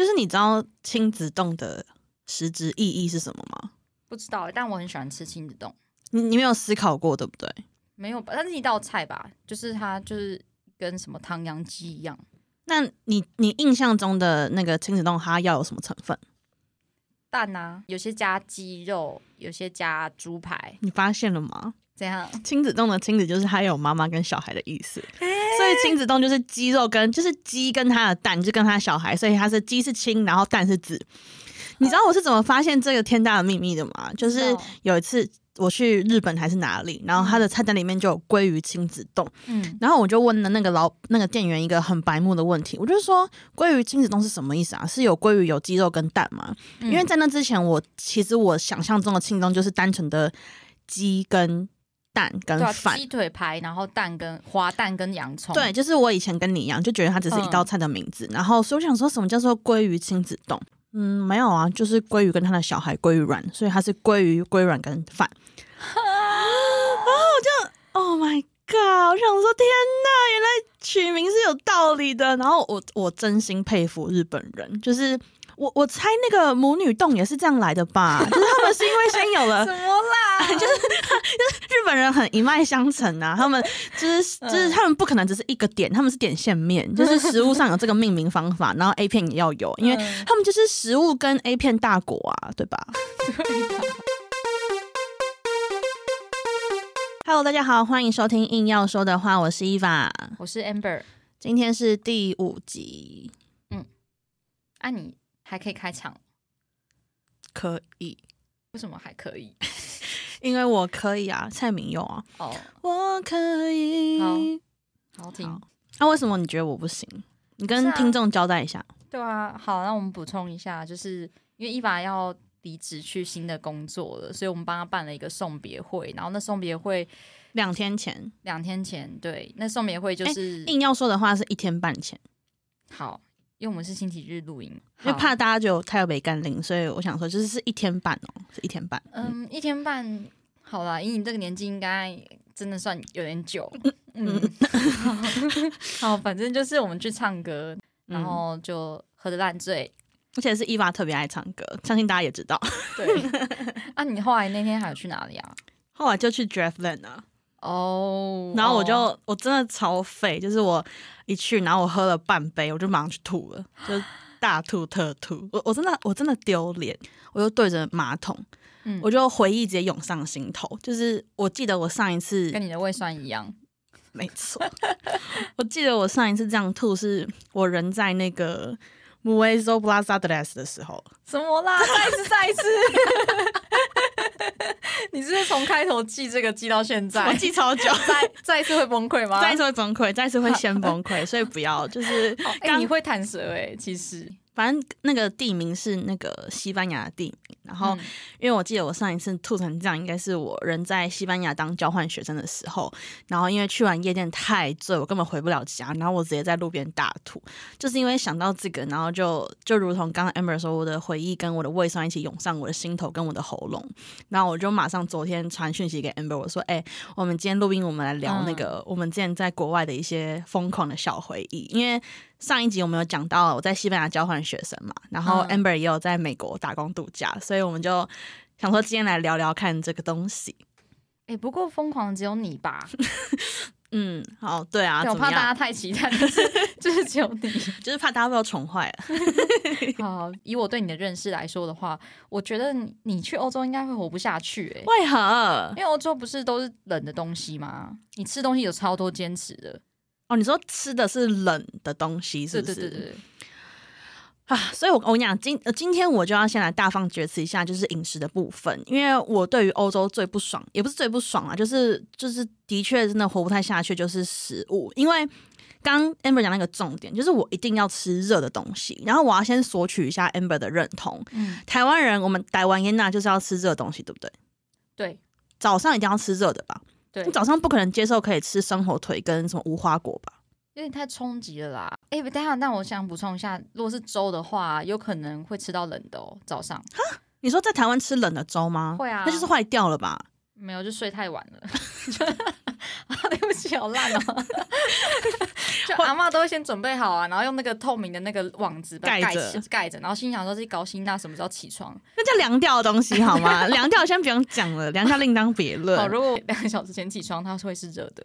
就是你知道亲子冻的实质意义是什么吗？不知道欸，但我很喜欢吃亲子冻，你你没有思考过对不对？没有吧？它是一道菜吧，就是它就是跟什么唐扬鸡一样，那你你印象中的那个亲子冻它要有什么成分？蛋啊，有些加鸡肉，有些加猪排，你发现了吗？怎样 亲子冻的亲子就是它有妈妈跟小孩的意思，所 以亲子冻就是鸡肉跟就是鸡跟它的蛋，就跟它小孩，所以它是鸡是亲，然后蛋是子。你知道我是怎么发现这个天大的秘密的吗？就是有一次我去日本还是哪里，然后他的菜单里面就有鲑鱼亲子冻，嗯，然后我就问了那个老那个店员一个很白目的问题，我就说鲑鱼亲子冻是什么意思啊？是有鲑鱼、有鸡肉跟蛋吗？因为在那之前，我其实我想象中的亲子冻就是单纯的鸡跟蛋跟饭。鸡腿排，然后蛋跟花蛋跟洋葱，对，就是我以前跟你一样，就觉得它只是一道菜的名字。然后，所以我想说什么叫做鲑鱼亲子冻？嗯，没有啊，就是鲑鱼跟他的小孩鲑鱼卵，所以它是鲑鱼、鲑卵跟饭。然 后我就，Oh my god！我想说，天呐，原来取名是有道理的。然后我我真心佩服日本人，就是我我猜那个母女洞也是这样来的吧？就是他们是因为先有了 什么啦？就是就是日本人很一脉相承啊，他们就是就是他们不可能只是一个点，他们是点线面，就是食物上有这个命名方法，然后 A 片也要有，因为嗯他们就是食物跟 A 片大国啊，对吧对的？Hello，大家好，欢迎收听硬要说的话，我是伊娃，我是 Amber，今天是第五集，嗯啊，你还可以开场，可以，为什么还可以？因为我可以啊，蔡明佑啊，哦，我可以。好好听好，那、为什么你觉得我不行？你跟听众交代一下。对啊，好，那我们补充一下，就是因为伊娃要离职去新的工作了，所以我们帮他办了一个送别会，然后那送别会两天前，两天前，对，那送别会就是、硬要说的话是一天半前。好，因为我们是星期日录音，好因为怕大家就太有北干零，所以我想说就是是一天半哦，是一天半。嗯，嗯，一天半，好啦，以你这个年纪，应该真的算有点久。嗯，好，反正就是我们去唱歌，然后就喝的烂醉。而且是伊娃特别爱唱歌，相信大家也知道。对，啊，你后来那天还有去哪里啊？后来就去 Draftland 啊，哦，然后我就、哦我真的超废，就是我一去，然后我喝了半杯，我就马上去吐了，就大吐特吐。我我真的我真的丢脸，我就对着马桶，嗯我就回忆直接涌上心头。就是我记得我上一次跟你的胃酸一样。没错，我记得我上一次这样吐，是我人在那个 Muezo Plaza d r e s 的时候。什么啦？再一次，再一次！开头记这个记到现在？我记超久，再再一次会崩溃吗？再一次会崩溃，再一次会先崩溃，所以不要就是你会弹舌哎、其实。反正那个地名是那个西班牙的地名，然后、嗯。因为我记得我上一次吐成这样，应该是我人在西班牙当交换学生的时候，然后因为去完夜店太醉，我根本回不了家，然后我直接在路边大吐，就是因为想到这个，然后就就如同刚刚 Amber 说，我的回忆跟我的胃酸一起涌上我的心头跟我的喉咙，然后我就马上昨天传讯息给 Amber，我说，哎、我们今天录音，我们来聊那个、我们之前在国外的一些疯狂的小回忆，因为。上一集我们有讲到我在西班牙交换学生嘛，然后嗯。Amber 也有在美国打工度假，所以我们就想说今天来聊聊看这个东西。哎、不过疯狂的只有你吧？嗯，好，对啊，我？怕大家太期待，就是 就是只有你。就是怕大家被我宠坏了。好，以我对你的认识来说的话，我觉得你你去欧洲应该会活不下去哎、为何？因为欧洲不是都是冷的东西吗？你吃东西有超多坚持的。哦，你说吃的是冷的东西，是不是？对对对对，啊，所以我我跟你讲，今呃今天我就要先来大放厥词一下，就是饮食的部分，因为我对于欧洲最不爽，也不是最不爽啊，就是就是的确真的活不太下去，就是食物，因为。刚 Amber 讲那个重点，就是我一定要吃热的东西，然后我要先索取一下 Amber 的认同。嗯，台湾人，我们台湾烟呐就是要吃热的东西，对不对？对早上一定要吃热的吧？对你，早上不可能接受可以吃生火腿跟什么无花果吧？有点太冲击了啦。哎、等下，那我想补充一下，如果是粥的话，有可能会吃到冷的哦，早上你说在台湾吃冷的粥吗？会啊那就是坏掉了吧？没有就睡太晚了。对不起，好烂哦。就阿妈都会先准备好啊，然后用那个透明的那个网子盖盖着盖着，然后心想说自己高兴，那什么时候起床？那叫凉掉的东西好吗？凉掉先不用讲了，凉掉另当别好，论。如果两个小时前起床，它会是热的。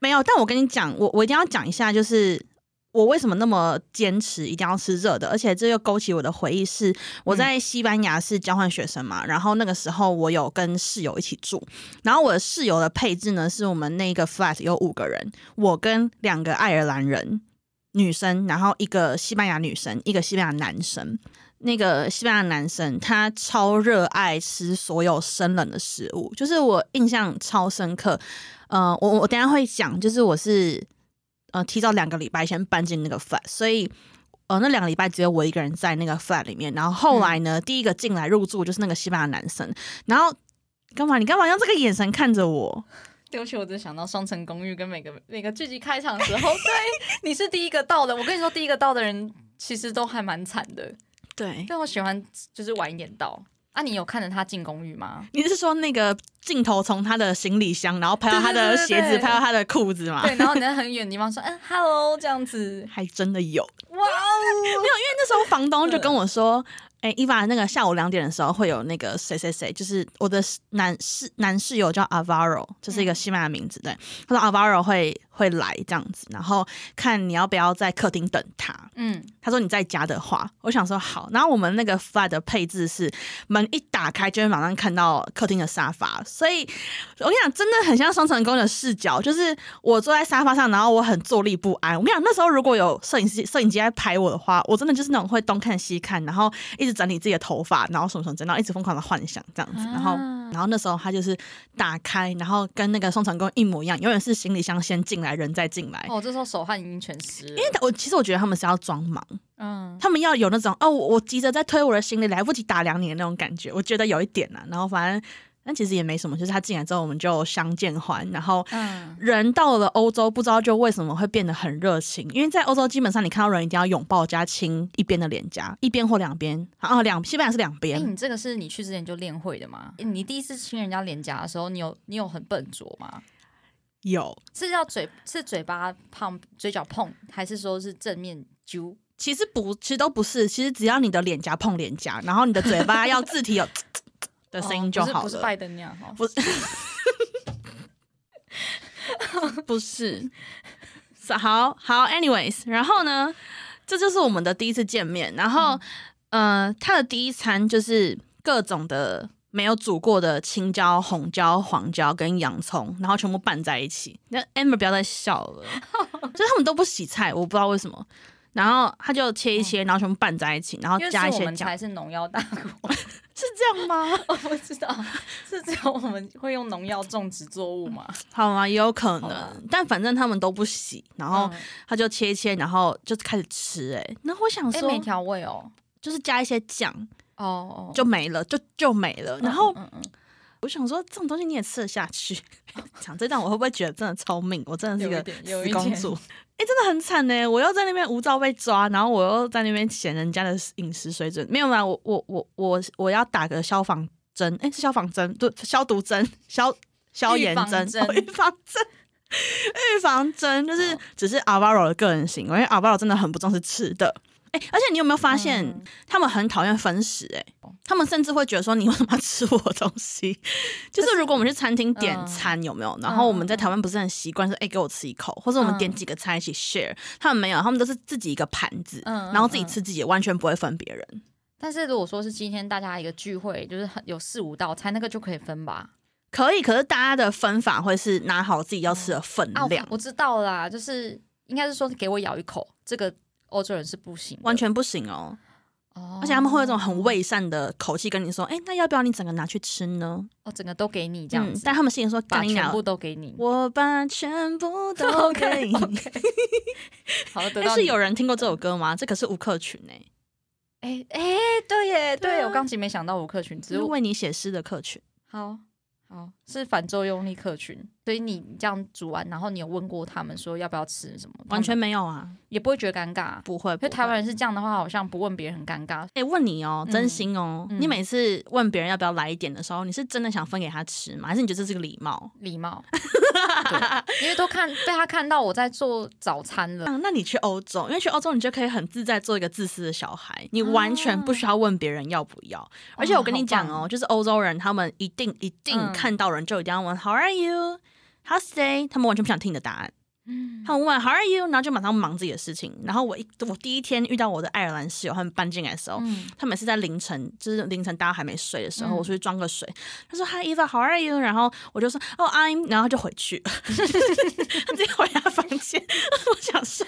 没有，但我跟你讲，我我一定要讲一下，就是我为什么那么坚持一定要吃热的，而且这又勾起我的回忆是，我在西班牙是交换学生嘛，然后那个时候我有跟室友一起住，然后我的室友的配置呢是我们那个 flat 有五个人，我跟两个爱尔兰人女生，然后一个西班牙女生，一个西班牙男生。那个西班牙男生他超热爱吃所有生冷的食物，就是我印象超深刻。呃，我我等下会讲，就是我是呃提早两个礼拜先搬进那个 flat，所以呃那两个礼拜只有我一个人在那个 flat 里面。然后后来呢，第一个进来入住就是那个西班牙男生，然后干嘛？你干嘛用这个眼神看着我？对不起，我只想到《双层公寓》跟每个每个剧集开场的时候，对，你是第一个到的。我跟你说，第一个到的人其实都还蛮惨的。对，但我喜欢就是晚一点到。啊，你有看着他进公寓吗？你是说那个镜头从他的行李箱，然后拍到他的鞋子，对对对对拍到他的裤子吗？对，然后你在很远的地方说，嗯，hello 这样子。还真的有。哇哦，没有，因为那时候房东就跟我说：“哎、伊娃，那个下午两点的时候会有那个谁谁谁，就是我的男室男室友叫 Avaro，这是一个西班牙名字。对，他说 Avaro 会会来这样子，然后看你要不要在客厅等他。嗯，他说你在家的话，我想说好。然后我们那个 flat 的配置是门一打开就会马上看到客厅的沙发，所以我跟你讲，真的很像双层公寓的视角，就是我坐在沙发上，然后我很坐立不安。我跟你讲，那时候如果有摄影师摄影机在拍我的话，我真的就是那种会东看西看，然后一直整理自己的头发，然后什么什么然后一直疯狂的幻想这样子，然后。啊然后那时候他就是打开，然后跟那个双层公寓一模一样，永远是行李箱先进来，人再进来。哦，这时候手汗已经全湿了。因为我其实我觉得他们是要装忙，嗯，他们要有那种哦，我我急着在推我的行李，来不及打量你的那种感觉，我觉得有一点啊。然后反正，但其实也没什么，就是他进来之后我们就相见欢，然后。嗯，人到了欧洲，不知道就为什么会变得很热情，因为在欧洲基本上你看到人一定要拥抱加亲一边的脸颊，一边或两边，啊两西班牙是两哎、边，你这个是你去之前就练会的吗？你第一次亲人家脸颊的时候，你有你有很笨拙吗？有是要嘴是嘴巴碰嘴角碰，还是说是正面揪？其实不，其实都不是，其实只要你的脸颊碰脸颊，然后你的嘴巴 要字体有的声音就好了。哦不是不是拜登那样哈。不是 不是，是好好，anyways，然后呢，这就是我们的第一次见面，然后，呃，他的第一餐就是各种的没有煮过的青椒、红椒、黄椒跟洋葱，然后全部拌在一起。那 Amber 不要再笑了，就是他们都不洗菜，我不知道为什么。然后他就切一切，然后全部拌在一起，然后加一些酱，是我们才是农药大国，是这样吗？我不知道是只有我们会用农药种植作物吗？好吗？也有可能，但反正他们都不洗，然后嗯他就切一切，然后就开始吃、欸。哎，那我想哎、说，没调味哦，就是加一些酱哦哦，就没了，就就没了。嗯然后我想说，这种东西你也吃得下去？讲这段我会不会觉得真的超命？我真的是一个死公主。哎、真的很惨呢！我又在那边无照被抓，然后我又在那边嫌人家的饮食水准没有嘛？我我我我我要打个消防针，哎、是消防针，对，消毒针，消消炎针，预防针哦 预防针。就是只是 Alvaro 的个人行为，因为 Alvaro 真的很不重视吃的。哎、而且你有没有发现，嗯他们很讨厌分食、哎，他们甚至会觉得说你为什么要吃我的东西？就是如果我们去餐厅点嗯餐，有没有？然后我们在台湾不是很习惯说，哎、给我吃一口，或者我们点几个菜一起 share。他们没有，他们都是自己一个盘子，然后自己吃自己，完全不会分别人。但是如果说是今天大家一个聚会，就是很有四五道菜，那个就可以分吧？可以，可是大家的分法会是拿好自己要吃的分啊，量我，我知道啦，就是应该是说给我咬一口，这个欧洲人是不行，完全不行哦。哦，而且他们会有一种很伪善的口气跟你说，哎、那要不要你整个拿去吃呢？哦，整个都给你这样子，嗯但他们心里说，把全部都给你。我把全部都 给你。好，得但是有人听过这首歌吗？这可是吴克群哎、哎哎，对耶，对我刚才没想到吴克群，只是是为你写诗的客群。好好是反作用力客群，所以你这样煮完，然后你有问过他们说要不要吃什么，完全没有啊，也不会觉得尴尬。不会。台湾人是这样的话，好像不问别人很尴尬。哎、问你哦，嗯真心哦，嗯你每次问别人要不要来一点的时候，你是真的想分给他吃吗？还是你觉得这是个礼貌？礼貌，对，因为都看被他看到我在做早餐了。嗯，那你去欧洲，因为去欧洲你就可以很自在做一个自私的小孩，你完全不需要问别人要不要。而且我跟你讲好哦，就是欧洲人他们一定一定嗯看到人就一定要问 How are you? How's today? 他们完全不想听你的答案。嗯他们问 How are you？然后就马上忙自己的事情。然后我一我第一天遇到我的爱尔兰室友，他们搬进来的时候，嗯他每次在凌晨，就是凌晨大家还没睡的时候，嗯我出去装个水。他说 Hi Eva, how are you？然后我就说哦、I'm，然后他就回去，他直接回他房间。我想说，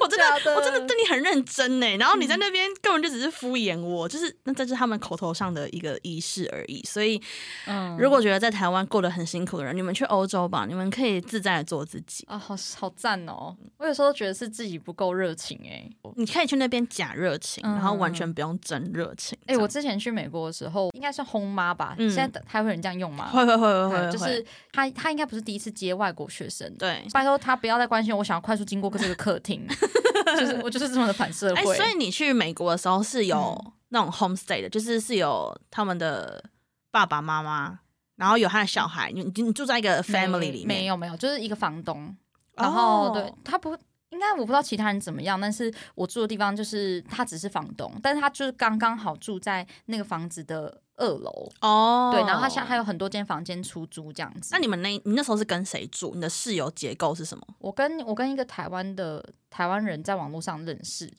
我真的的我真的对你很认真呢，然后你在那边根本就只是敷衍我，就是那这是他们口头上的一个仪式而已。所以嗯如果觉得在台湾过得很辛苦的人，你们去欧洲吧，你们可以自在的做自己。啊，好好赞哦！我有时候觉得是自己不够热情哎、你可以去那边假热情，嗯然后完全不用真热情。哎、我之前去美国的时候，应该算轰妈吧？嗯现在还会有人这样用吗？会会会会就是会他，他应该不是第一次接外国学生。对。拜托他不要再关心我，想要快速经过这个客厅，就是我就是这么的反社哎、会。所以你去美国的时候是有嗯那种 homestay 的，就是是有他们的爸爸妈妈，然后有他的小孩，你你你住在一个 family 里面，没有没有，就是一个房东，然后、哦。对他不应该我不知道其他人怎么样，但是我住的地方就是他只是房东，但是他就是刚刚好住在那个房子的二楼，哦，对，然后他现在还有很多间房间出租这样子。那你们那你那时候是跟谁住？你的室友结构是什么我跟我跟一个台湾的台湾人在网络上认识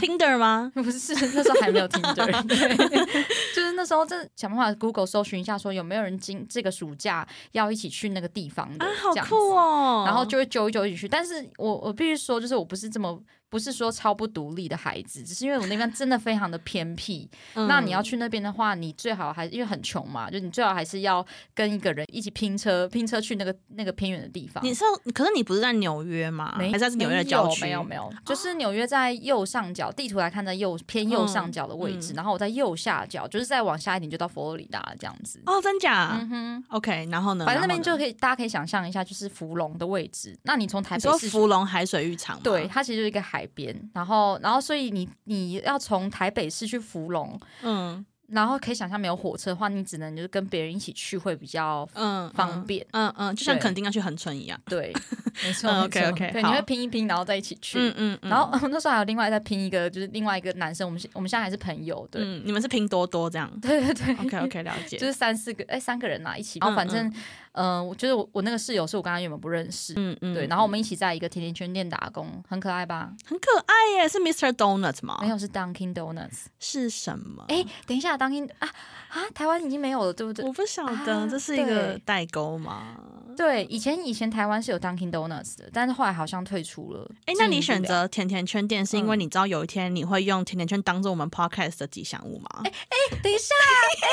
，？Tinder 吗？不是那时候还没有 Tinder，对，就是那时候真想办法 Google 搜寻一下，说有没有人今这个暑假要一起去那个地方的，啊，好酷哦！然后就会揪一揪一起去。但是我我必须说，就是我不是这么不是说超不独立的孩子，只是因为我那边真的非常的偏僻。嗯那你要去那边的话，你最好还因为很穷嘛，就你最好还是要跟一个人一起拼车，拼车去那个那个偏远的地方。你是可是你不是在纽约吗？没还是在纽约的郊区？没有没有没有，就是纽约在右上角，地图来看在右偏右上角的位置，然后我在右下角，就是再往下一点就到佛罗里达这样子。哦，真假、嗯哼，o k 然后呢？反正那边就可以，大家可以想象一下，就是福隆的位置。那你从台你说北市福隆海水浴场吗？对，，它其实就是一个海边，然后，然后，所以你你要从台北市去福隆，嗯然后可以想象没有火车的话，你只能就是跟别人一起去会比较嗯，方便。嗯嗯，就像肯定要去恒春一样。对，没错嗯 OK，OK，对，你会拼一拼，然后再一起去。嗯嗯嗯，然后 那时候还有另外再拼一个，就是另外一个男生，我们现我们现在还是朋友，对，嗯，你们是拼多多这样。对对对 OK OK，了解。就是三四个哎三个人啊一起，然后嗯反正嗯、呃我觉得我我那个室友是我跟他原本不认识，嗯嗯，对，然后我们一起在一个甜甜圈店打工，很可爱吧？很可爱耶，是 Mr. Donuts 吗？没有是 Dunkin Donuts，是什么？哎、等一下，Dunkin 啊啊，台湾已经没有了，对不对？我不晓得，啊这是一个代沟吗？对，以前以前台湾是有 Dunkin Donuts 的，但是后来好像退出了。哎，那你选择甜甜圈店，是因为嗯你知道有一天你会用甜甜圈当做我们 podcast 的吉祥物吗？哎哎等一下，哎、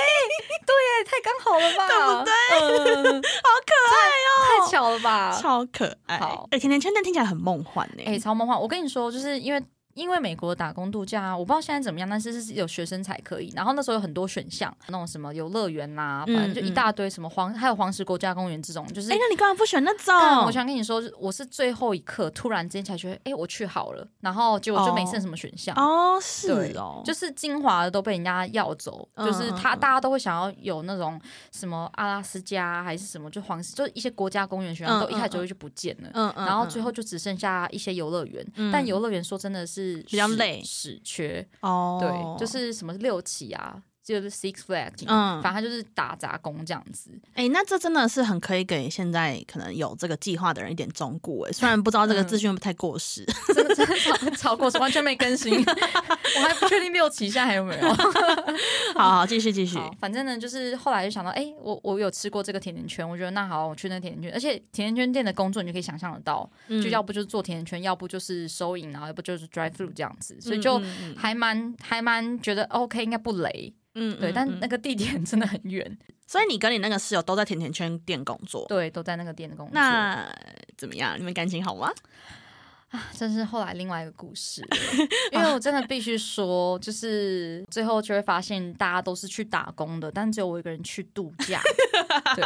对耶，太刚好了吧？对不对？好可爱哦，太巧了吧？超可爱。好哎，甜甜圈店听起来很梦幻呢。哎、超梦幻！我跟你说，就是因为因为美国打工度假啊，我不知道现在怎么样，但是是有学生才可以。然后那时候有很多选项，那种什么游乐园呐，反正就一大堆什么黄，还有黄石国家公园这种，就是哎，那你干嘛不选那种我？想跟你说，我是最后一刻突然之间才觉得，哎、我去好了，然后结果就没剩什么选项。哦，是哦，就是精华的都被人家要走，嗯就是他大家都会想要有那种什么阿拉斯加还是什么，就黄石，就一些国家公园选项嗯都一开始就就不见了。嗯嗯，然后嗯最后就只剩下一些游乐园，嗯但游乐园说真的是屎比较累。死缺，哦，对，就是什么六起啊，就是 Six Flags，嗯反正他就是打杂工这样子。哎、那这真的是很可以给现在可能有这个计划的人一点忠告哎，虽然不知道这个嗯资讯会不会太过时。真的真的超 超过时，完全没更新，我还不确定六期现在还有没有。好好，继续继续。反正呢，就是后来就想到，哎、我我有吃过这个甜甜圈，我觉得那好，我去那甜甜圈，而且甜甜圈店的工作你就可以想象得到，嗯就要不就是做甜甜圈，要不就是收银，然后要不就是 drive through 这样子，所以就嗯还蛮还蛮觉得 OK，应该不雷，嗯对，但那个，地点真的很远，所以你跟你那个室友都在甜甜圈店工作，对，都在那个店的工作。那怎么样？你们感情好吗？啊这是后来另外一个故事，因为我真的必须说，就是最后就会发现大家都是去打工的，但只有我一个人去度假。对，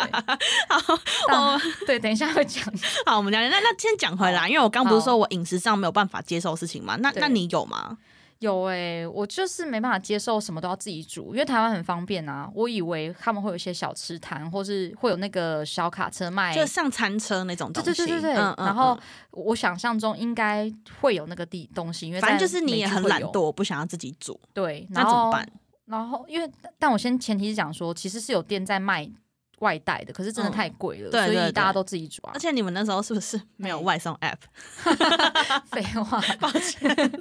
好对，等一下会讲。好，我们讲，那那先讲回来，因为我刚不是说我饮食上没有办法接受事情嘛？那那你有吗？有哎、我就是没办法接受什么都要自己煮，因为台湾很方便啊。我以为他们会有一些小吃摊，或是会有那个小卡车卖，就像餐车那种东西。对对对对对。嗯嗯然后嗯我想象中应该会有那个地东西，因为反正就是你也很懒惰，不想要自己煮，对，那怎么办？然后因为但我先前提是讲说，其实是有店在卖外带的，可是真的嗯太贵了，对对对所以大家都自己煮啊而。且你们那时候是不是没有哎外送 app？废话，抱歉，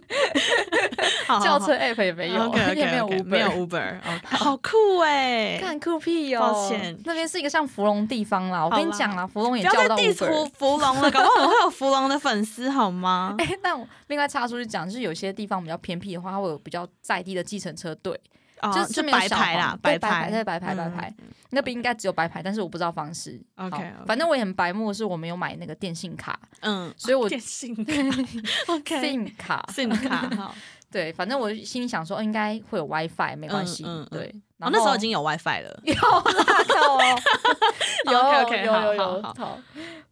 好轿车 app 也没有 也没有 OK，Uber，没有 Uber，OK，好酷哎！干酷屁哦！抱歉那边是一个像芙蓉地方啦。我跟你讲啦，芙蓉也叫不到 Uber。芙蓉了，搞不好我们会有芙蓉的粉丝好吗？哎、那我另外插出去讲，就是有些地方比较偏僻的话，它会有比较在地的计程车队，哦就是就白牌啦，白牌，白对白牌白嗯牌。那边应该只有白牌，但是我不知道方式。OK，OK 反正我也很白目，的是我没有买那个电信卡，嗯，所以我电信卡，OK，SIM 卡，信卡好。对，反正我心里想说，哦应该会有 WiFi，没关系。嗯嗯嗯。对，然后那时候已经有 WiFi 了，有那个哦，有有有有。好。好，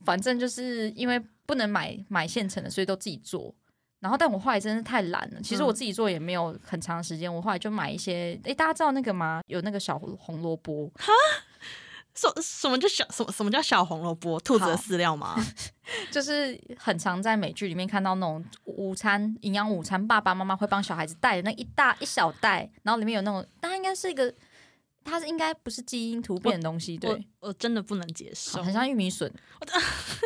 反正就是因为不能买买现成的，所以都自己做。然后，但我后来真是太懒了。其实我嗯自己做也没有很长时间，我后来就买一些。诶，大家知道那个吗？有那个小红萝卜哈，什什么叫小什么什么叫小红萝卜？兔子的饲料吗？就是很常在美剧里面看到那种午餐营养午餐，爸爸妈妈会帮小孩子带的那一大一小袋，然后里面有那种，它应该是一个，它是应该不是基因突变的东西，我对，我真的不能接受，很像玉米笋，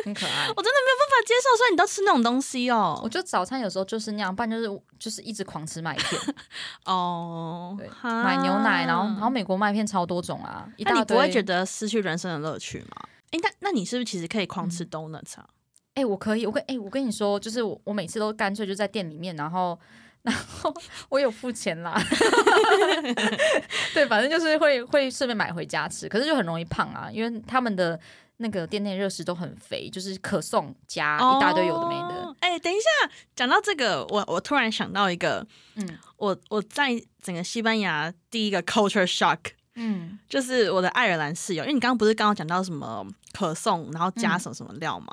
很可爱。我真的没有办法接受，所以你都吃那种东西哦我。觉得早餐有时候就是那样，不然就是就是一直狂吃麦片，哦对，买牛奶，然后然后美国麦片超多种啊，一大堆。那你不会觉得失去人生的乐趣吗？哎，那那你是不是其实可以狂嗯吃 donuts 啊？哎、我可以，我跟哎、我跟你说，就是我我每次都干脆就在店里面，然后然后我有付钱啦，对，反正就是会会顺便买回家吃，可是就很容易胖啊，因为他们的那个店内热食都很肥，就是可颂加一大堆有的没的。哦。哎，等一下，讲到这个，我我突然想到一个，嗯我我在整个西班牙第一个 culture shock。嗯，就是我的爱尔兰室友，因为你刚刚不是刚刚讲到什么可颂，然后加嗯什么什么料吗？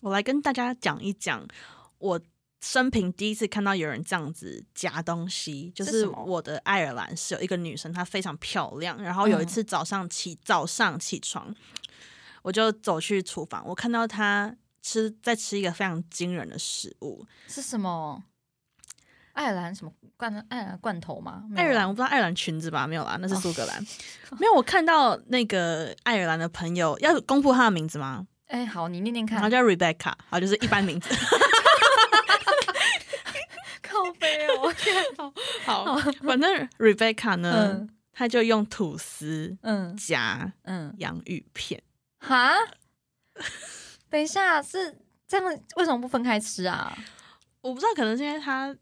我来跟大家讲一讲我生平第一次看到有人这样子夹东西，就是我的爱尔兰是有一个女生，她非常漂亮，然后有一嗯次早上起早上起床，我就走去厨房，我看到她吃在吃一个非常惊人的食物，是什么？爱尔兰什么罐爱尔兰罐头吗？爱尔兰，我不知道爱尔兰裙子吧？没有啦，那是苏格兰。没有，我看到那个爱尔兰的朋友要公布他的名字吗？哎、好，你念念看然后。叫 Rebecca，好，就是一般名字。靠背哦，好，反正 Rebecca 呢，嗯她就用吐司嗯夹嗯，洋芋片。哈，等一下是这样，为什么不分开吃啊？我不知道，可能是因为她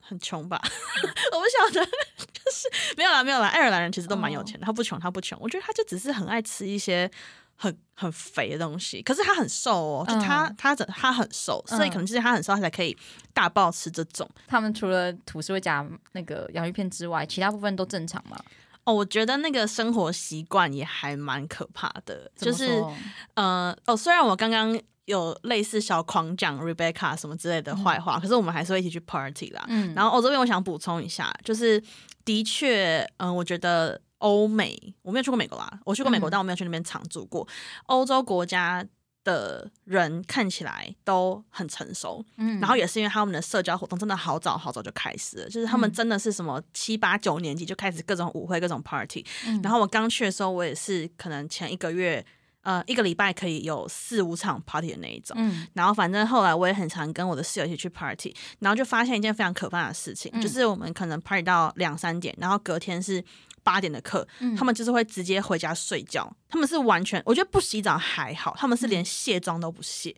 很穷吧，我不晓得。就是没有啦，没有啦。爱尔兰人其实都蛮有钱的，他不穷，他不穷。我觉得他就只是很爱吃一些很很肥的东西，可是他很瘦哦，就他、嗯他他很瘦，所以可能就是他很瘦，他才可以大爆吃这种。他们除了吐司会加那个洋芋片之外，其他部分都正常吗？哦，我觉得那个生活习惯也还蛮可怕的，就是说呃，哦，虽然我刚刚有类似小狂讲 Rebecca 什么之类的坏话，可是我们还是会一起去 party 啦。嗯，然后我、哦、这边我想补充一下，就是的确，嗯、我觉得欧美我没有去过美国啦，我去过美国，嗯但我没有去那边常住过。欧洲国家的人看起来都很成熟，嗯然后也是因为他们的社交活动真的好早好早就开始了，就是他们嗯真的是什么七八九年级就开始各种舞会、各种 party。嗯然后我刚去的时候，我也是可能前一个月。呃，一个礼拜可以有四五场 party 的那一种，嗯然后反正后来我也很常跟我的室友一起去 party，然后就发现一件非常可怕的事情，嗯就是我们可能 party 到两三点，然后隔天是八点的课，嗯他们就是会直接回家睡觉，他们是完全我觉得不洗澡还好，他们是连卸妆都不卸。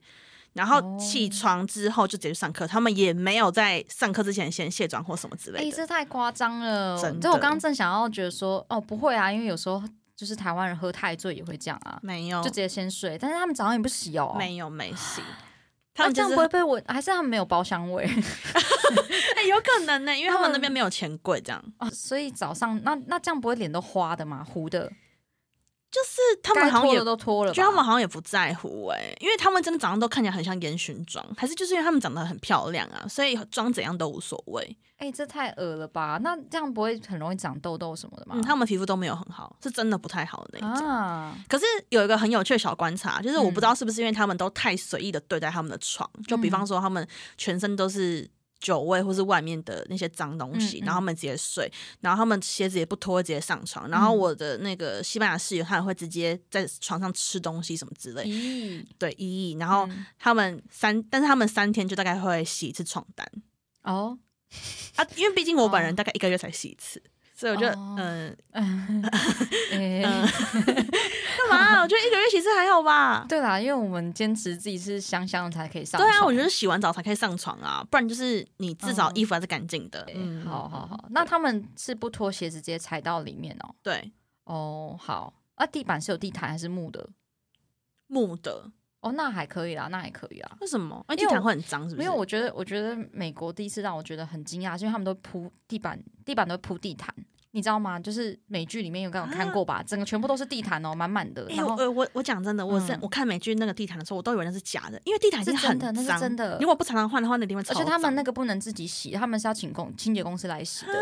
然后起床之后就直接去上课，他们也没有在上课之前先卸妆或什么之哎、类的。这太夸张了！真的就我刚刚正想要觉得说，哦，不会啊，因为有时候就是台湾人喝太醉也会这样啊，没有就直，接先睡，但是他们早上也不洗哦，没有没洗，他们这样不会被闻，还是他们没有包厢味 哎有可能呢、因为他们那嗯边没有钱柜这样。啊？所以早上那那这样不会脸都花的吗？糊的？就是他们好像也都脱了吧，觉得他们好像也不在乎哎、因为他们真的长得都看起来很像烟熏妆，还是就是因为他们长得很漂亮啊，所以妆怎样都无所谓。哎、这太恶了吧？那这样不会很容易长痘痘什么的吗？嗯，他们皮肤都没有很好，是真的不太好的那一种。啊，可是有一个很有趣的小观察，就是我不知嗯道是不是因为他们都太随意的对待他们的床，就比方说他们全身都是。酒味或是外面的那些脏东西，然后他们直接睡，然后他们鞋子也不脱，直接上床。然后嗯。我的那个西班牙室友，他也会直接在床上吃东西什么之类，咦，对。然后嗯。他们三，但是他们三天就大概会洗一次床单。哦，啊，因为毕竟我本人哦。大概一个月才洗一次，所以我就哦。嗯，哎 干嘛？我觉得一个月洗一次还好吧。对啦，因为我们坚持自己是香香的才可以上对啊，我觉得洗完澡才可以上床啊，不然就是你至少嗯。衣服还是干净的。嗯，好好好，那他们是不脱鞋子直接踩到里面哦。对。哦，好，啊，地板是有地毯还是木的？木的，哦，那还可以啦，那还可以啊。为什么？因为我地毯会很脏是不是？没有，我觉得，我觉得美国第一次让我觉得很惊讶，是因为他们都铺地板，地板都铺地毯，你知道吗？就是美剧里面有刚有看过吧，整个全部都是地毯哦，满满的。哎、然后我我我讲真的，我我看美剧那个地毯的时候，我都以为那是假的，因为地毯真的那是脏，真的如果不常常换的话，那地方超而且他们那个不能自己洗，他们是要请公清洁公司来洗的。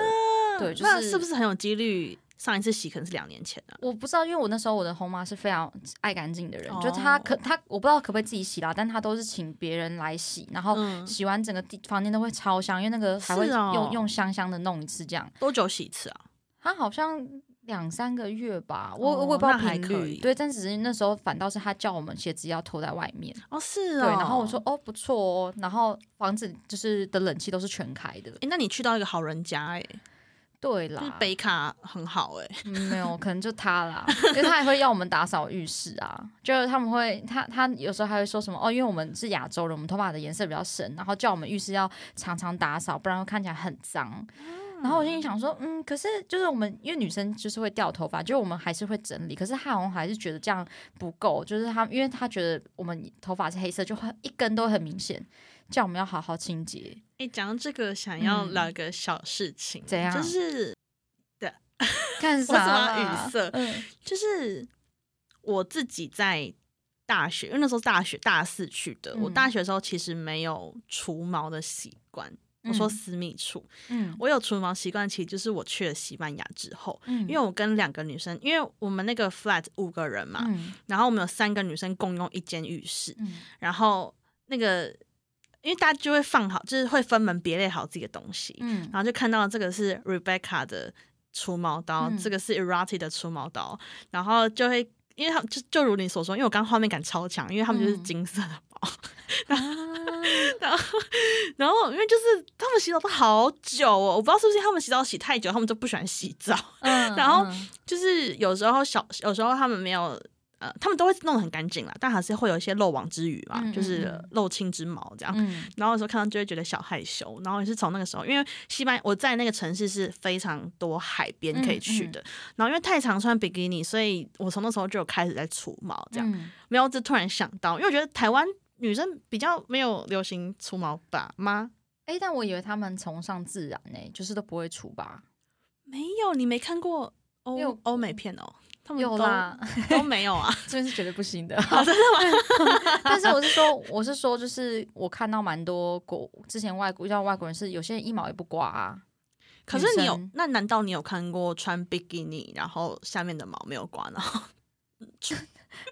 对，就那是是不是很有几率上一次洗可能是两年前啊？我不知道，因为我那时候我的后妈是非常爱干净的人，哦就她可她我不知道可不可以自己洗啦，但她都是请别人来洗，然后嗯，洗完整个地房间都会超香，因为那个还会用、用香香的弄一次这样。多久洗一次啊？她好像两三个月吧，我、哦我也不知道还频率，对，但只是那时候反倒是她叫我们鞋子要脱在外面，哦，是对，哦。然后我说，哦不错哦，然后房子就是的冷气都是全开的，哎、那你去到一个好人家、哎，对就是啦，北卡很好、哎，嗯没有，可能就他啦，因为他还会要我们打扫浴室啊，就是他们会，他他有时候还会说什么哦，因为我们是亚洲人，我们头发的颜色比较深，然后叫我们浴室要常常打扫，不然会看起来很脏。然后我心里想说，嗯，可是就是我们因为女生就是会掉头发，就是我们还是会整理，可是他好像还是觉得这样不够，就是他因为他觉得我们头发是黑色，就很一根都很明显，叫我们要好好清洁。哎，讲到这个，想要嗯。聊一个小事情，怎样？就是干我怎么啥语啦？塞？嗯。就是我自己在大学，因为那时候大学大四去的，我嗯大学的时候其实没有除毛的习惯。我说嗯私密处，嗯。我有除毛习惯，其实就是我去了西班牙之后，嗯，因为我跟两个女生，因为我们那个 flat 五个人嘛，嗯。然后我们有三个女生共用一间浴室，嗯。然后那个因为大家就会放好，就是会分门别类好自己的东西，嗯。然后就看到这个是 Rebecca 的除毛刀，嗯。这个是 Irati 的除毛刀，然后就会。因为他们就就如你所说，因为我刚画面感超强，因为他们就是嗯。金色的毛，啊。然后因为就是他们洗澡都好久哦，我不知道是不是他们洗澡洗太久，他们就不喜欢洗澡，嗯 然后嗯。就是有时候小有时候他们没有呃，他们都会弄得很干净啦，但还是会有一些漏网之鱼嘛，嗯嗯就是嗯漏青之毛这样。嗯然后有时候看到就会觉得小害羞，然后也是从那个时候，因为西班我在那个城市是非常多海边可以去嗯的，然后因为太常穿比基尼，所以我从那时候就有开始在除毛这样。嗯没有，就突然想到，因为我觉得台湾女生比较没有流行除毛吧吗？哎、但我以为他们崇尚自然呢、就是都不会除吧？没有，你没看过欧欧美片哦？他们都有啦，都没有啊？这边是绝对不行的。啊，真的吗？但是我是说，我是说，就是我看到蛮多国之前外国叫外国人是有些人一毛也不刮啊。可是你有那难道你有看过穿比基尼，然后下面的毛没有刮，然后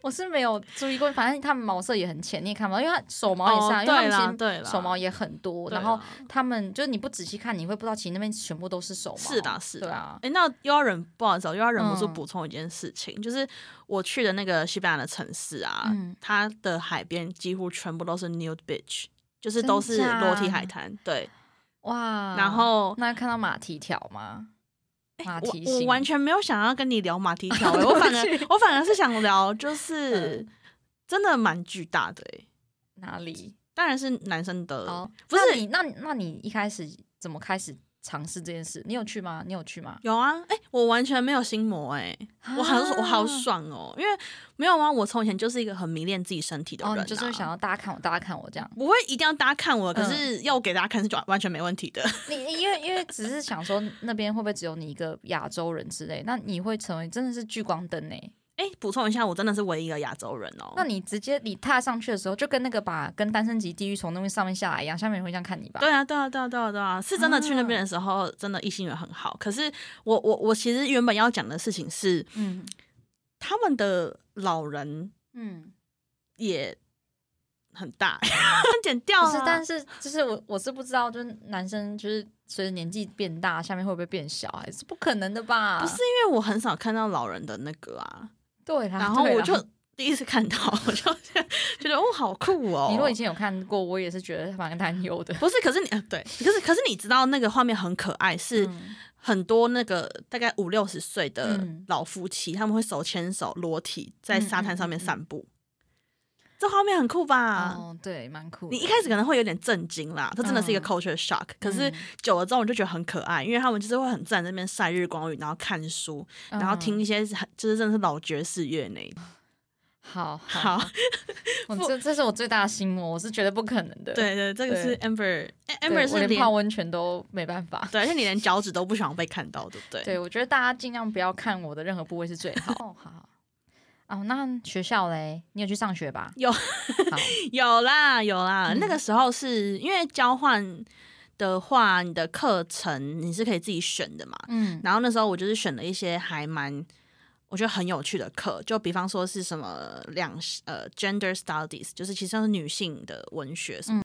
我是没有注意过，反正他们毛色也很浅，你也看不到，因为它手毛也是、啊，哦因为手毛也很多，然后啦他们就是你不仔细看，你会不知道其实那边全部都是手毛。是的，是的，对啊哎、那又要忍，不好意思哦，又要忍不住嗯补充一件事情，就是我去的那个西班牙的城市啊，嗯它的海边几乎全部都是 nude beach，就是都是裸体海滩。对，哇，然后那看到马蹄条吗？马蹄形我完全没有想要跟你聊马蹄条、欸，我反而我反而是想聊，就是嗯真的蛮巨大的、欸，哪里？当然是男生的，哦，不是你那那你一开始怎么开始尝试这件事？你有去吗？你有去吗？有啊，哎、我完全没有心魔、欸，我好我好啊爽哦、因为没有啊，我从前就是一个很迷恋自己身体的人、就是想要大家看我，大家看我这样。不会一定要大家看我，可嗯是要我给大家看是完完全没问题的。你你因为因为只是想说那边会不会只有你一个亚洲人之类？那你会成为真的是聚光灯呢？哎，补充一下，我真的是唯一一个亚洲人哦。那你直接你踏上去的时候，就跟那个把跟单身级地狱从那边上面下来一样，下面人会这样看你吧？对啊，对啊，对啊，对啊，对啊，是真的去那边的时候，真的异性缘很好。可是我我我其实原本要讲的事情是，嗯，他们的老人，嗯，也很大，剪掉了。是，但是就是我我是不知道，就是男生就是随着年纪变大，下面会不会变小，还是不可能的吧？不是因为我很少看到老人的那个啊。对，然后我就第一次看到，我就觉得哦，好酷哦！你如果以前有看过，我也是觉得蛮担忧的。不是，可是你呃，对，可是可是你知道那个画面很可爱，是很多那个大概五六十岁的老夫妻，他们会手牵手裸体在沙滩上面散步。这画面很酷吧？哦，对，蛮酷。你一开始可能会有点震惊啦，这真的是一个 culture shock。可是久了之后，我就觉得很可爱，因为他们就是会很自然在那边晒日光浴，然后看书，然后听一些就是真的是老爵士乐那。好好，我这这是我最大的心魔，我是觉得不可能的。对对，这个是 Amber，Amber 是连泡温泉都没办法，对，而且你连脚趾都不想被看到，对不对？对，我觉得大家尽量不要看我的任何部位是最好。哦，好。哦，那学校嘞，你有去上学吧？有，有啦，有啦。那个时候是因为交换的话，你的课程你是可以自己选的嘛。嗯，然后那时候我就是选了一些还蛮我觉得很有趣的课，就比方说是什么两呃 gender studies，就是其实是女性的文学什么。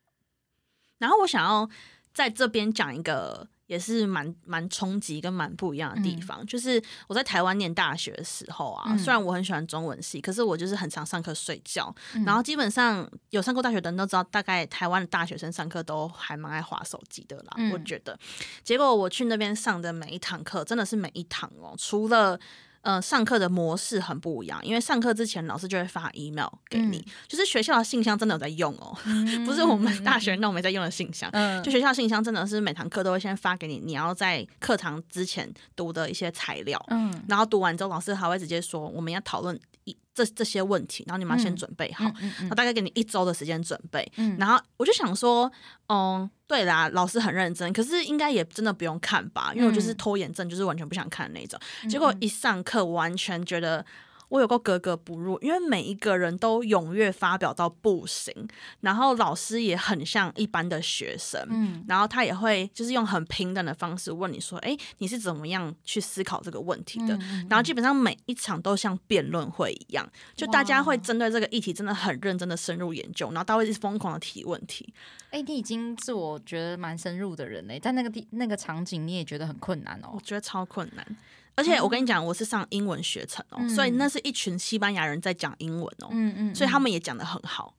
然后我想要在这边讲一个。也是蛮蛮冲击跟蛮不一样的地方，就是我在台湾念大学的时候啊，虽然我很喜欢中文系，可是我就是很常上课睡觉，然后基本上有上过大学的人都知道，大概台湾的大学生上课都还蛮爱划手机的啦。我觉得，结果我去那边上的每一堂课，真的是每一堂哦，除了。呃，上课的模式很不一样，因为上课之前老师就会发 email 给你，就是学校的信箱真的有在用哦，不是我们大学那种没在用的信箱，就学校信箱真的是每堂课都会先发给你，你要在课堂之前读的一些材料，嗯，然后读完之后老师还会直接说我们要讨论一。这这些问题，然后你们要先准备好，他大概给你一周的时间准备。然后我就想说，嗯，对啦，老师很认真，可是应该也真的不用看吧，因为我就是拖延症，就是完全不想看的那种。结果一上课，完全觉得。我有个格格不入，因为每一个人都踊跃发表到不行，然后老师也很像一般的学生，嗯，然后他也会就是用很平等的方式问你说，哎，你是怎么样去思考这个问题的？然后基本上每一场都像辩论会一样，就大家会针对这个议题真的很认真的深入研究，然后他会疯狂的提问题。哎，你已经是我觉得蛮深入的人嘞，在那个地那个场景你也觉得很困难哦？我觉得超困难。而且我跟你讲，我是上英文学程哦，所以那是一群西班牙人在讲英文哦，嗯嗯，所以他们也讲的很好。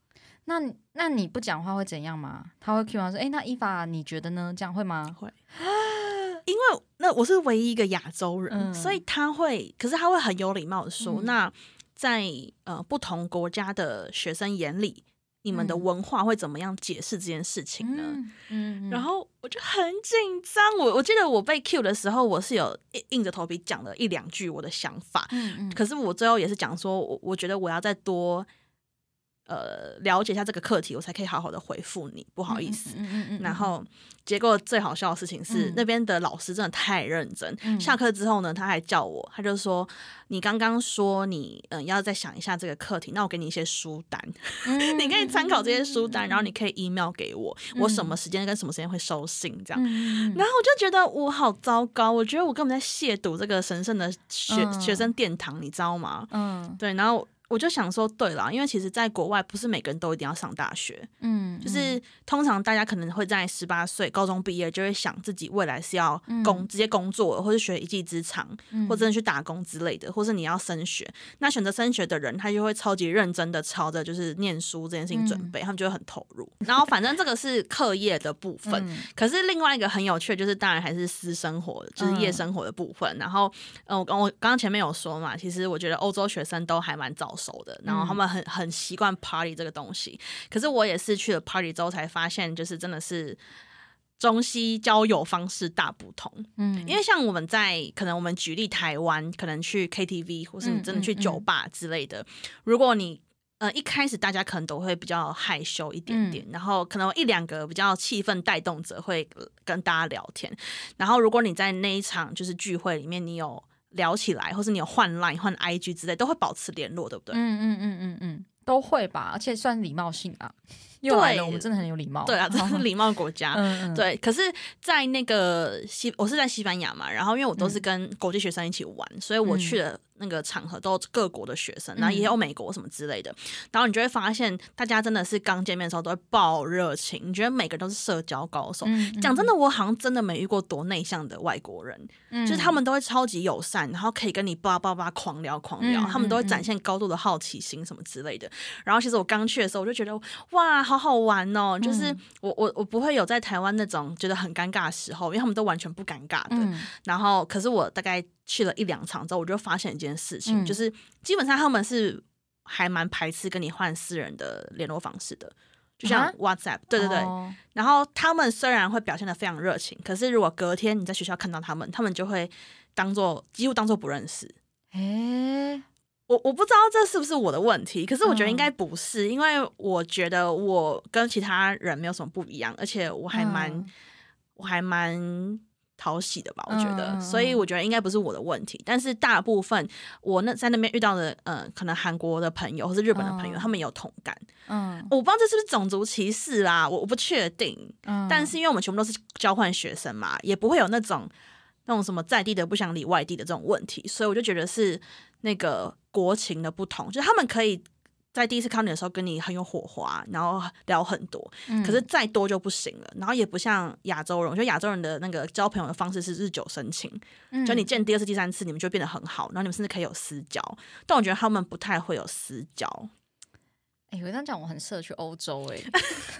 那那你不讲话会怎样吗？他会 Q 我说：“哎，那伊法你觉得呢？这样会吗？”会，因为那我是唯一一个亚洲人，所以他会，可是他会很有礼貌的说：“那在呃不同国家的学生眼里。”你们的文化会怎么样解释这件事情呢？嗯，然后我就很紧张。我我记得我被 Q 的时候，我是有硬着头皮讲了一两句我的想法。嗯嗯，可是我最后也是讲说，我我觉得我要再多。呃，了解一下这个课题，我才可以好好的回复你。不好意思，然后结果最好笑的事情是，那边的老师真的太认真。下课之后呢，他还叫我，他就说：“你刚刚说你嗯要再想一下这个课题，那我给你一些书单，你可以参考这些书单，然后你可以 email 给我，我什么时间跟什么时间会收信这样。”然后我就觉得我好糟糕，我觉得我根本在亵渎这个神圣的学学生殿堂，你知道吗？嗯，对，然后。我就想说，对了，因为其实，在国外不是每个人都一定要上大学，嗯，就是通常大家可能会在十八岁高中毕业，就会想自己未来是要工直接工作，或是学一技之长，或者去打工之类的，或是你要升学。那选择升学的人，他就会超级认真的朝着就是念书这件事情准备，他们就会很投入。然后反正这个是课业的部 分，可是另外一个很有趣，就是当然还是私生活，就是夜生活的部分。然后，呃，我刚我刚刚前面有说嘛，其实我觉得欧洲学生都还蛮早。熟的，然后他们很很习惯 party 这个东西，可是我也是去了 party 之后才发现，就是真的是中西交友方式大不同。嗯，因为像我们在可能我们举例台湾，可能去 KTV 或是你真的去酒吧之类的，如果你呃一开始大家可能都会比较害羞一点点，然后可能一两个比较气氛带动者会跟大家聊天，然后如果你在那一场就是聚会里面，你有聊起来，或是你有换 Line 换 IG 之类，都会保持联络，对不对？嗯嗯嗯嗯嗯，都会吧，而且算礼貌性啊。又来了，我们真的很有礼貌。对啊，这是礼貌国家。嗯，对，可是，在那个西，我是在西班牙嘛，然后因为我都是跟国际学生一起玩，所以我去了。那个场合都各国的学生，然后也有美国什么之类的，然后你就会发现，大家真的是刚见面的时候都会爆热情，你觉得每个人都是社交高手。讲真的，我好像真的没遇过多内向的外国人，就是他们都会超级友善，然后可以跟你叭叭叭狂聊狂聊，他们都会展现高度的好奇心什么之类的。然后其实我刚去的时候，我就觉得哇，好好玩哦，就是我我我不会有在台湾那种觉得很尴尬的时候，因为他们都完全不尴尬的。然后可是我大概。去了一两场之后，我就发现一件事情，就是基本上他们是还蛮排斥跟你换私人的联络方式的，就像 WhatsApp，对对对。然后他们虽然会表现的非常热情，可是如果隔天你在学校看到他们，他们就会当做几乎当做不认识。哎，我我不知道这是不是我的问题，可是我觉得应该不是，因为我觉得我跟其他人没有什么不一样，而且我还蛮我还蛮。讨喜的吧，我觉得，所以我觉得应该不是我的问题。但是大部分我那在那边遇到的，呃，可能韩国的朋友或是日本的朋友，他们有同感。嗯，我不知道这是不是种族歧视啦，我我不确定。嗯，但是因为我们全部都是交换学生嘛，也不会有那种那种什么在地的不想理外地的这种问题，所以我就觉得是那个国情的不同，就是他们可以。在第一次看你的时候，跟你很有火花，然后聊很多，可是再多就不行了。然后也不像亚洲人，我觉得亚洲人的那个交朋友的方式是日久生情，就你见第二次、第三次，你们就变得很好，然后你们甚至可以有私交。但我觉得他们不太会有私交。哎，我这样讲，我很适合去欧洲哎。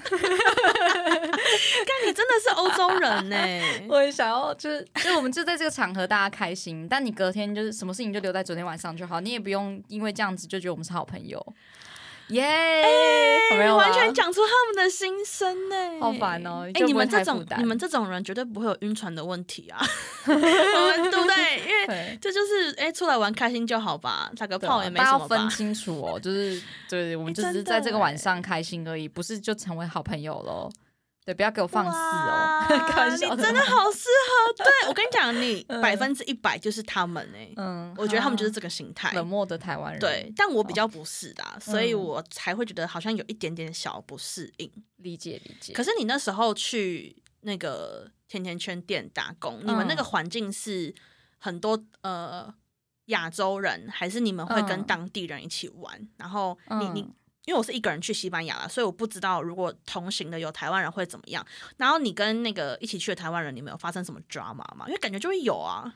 看你真的是欧洲人呢，我也想要，就是，就我们就在这个场合大家开心，但你隔天就是什么事情就留在昨天晚上就好，你也不用因为这样子就觉得我们是好朋友。耶！完全讲出他们的心声呢，好烦哦！哎，你们这种你们这种人绝对不会有晕船的问题啊，对 不对？因为这就是哎，出来玩开心就好吧，打个炮也没什么。要分清楚哦，就是对，我们就只是在这个晚上开心而已，不是就成为好朋友喽。对，不要给我放肆哦！你真的好适合。对我跟你讲，你 百分之一百就是他们哎。嗯，我觉得他们就是这个心态，冷漠的台湾人。对，但我比较不是的，所以我才会觉得好像有一点点小不适应。理解理解。可是你那时候去那个甜甜圈店打工，你们那个环境是很多呃亚洲人，还是你们会跟当地人一起玩？然后你你。因为我是一个人去西班牙了，所以我不知道如果同行的有台湾人会怎么样。然后你跟那个一起去的台湾人，你们有发生什么 drama 吗？因为感觉就会有啊。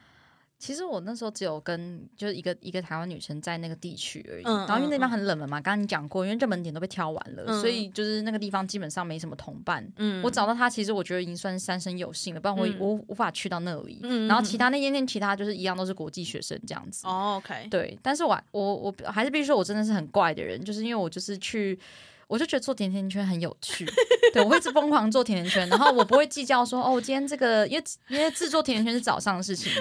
其实我那时候只有跟就是一个一个台湾女生在那个地区而已，然后因为那边很冷门嘛，刚刚你讲过，因为热门点都被挑完了，所以就是那个地方基本上没什么同伴。嗯，我找到他，其实我觉得已经算三生有幸了，不然我我无法去到那里。嗯，然后其他那间店，其他就是一样都是国际学生这样子。哦，OK，对，但是我我我还是必须说，我真的是很怪的人，就是因为我就是去。我就觉得做甜甜圈很有趣，对我会一直疯狂做甜甜圈，然后我不会计较说哦，今天这个因为因为制作甜甜圈是早上的事情，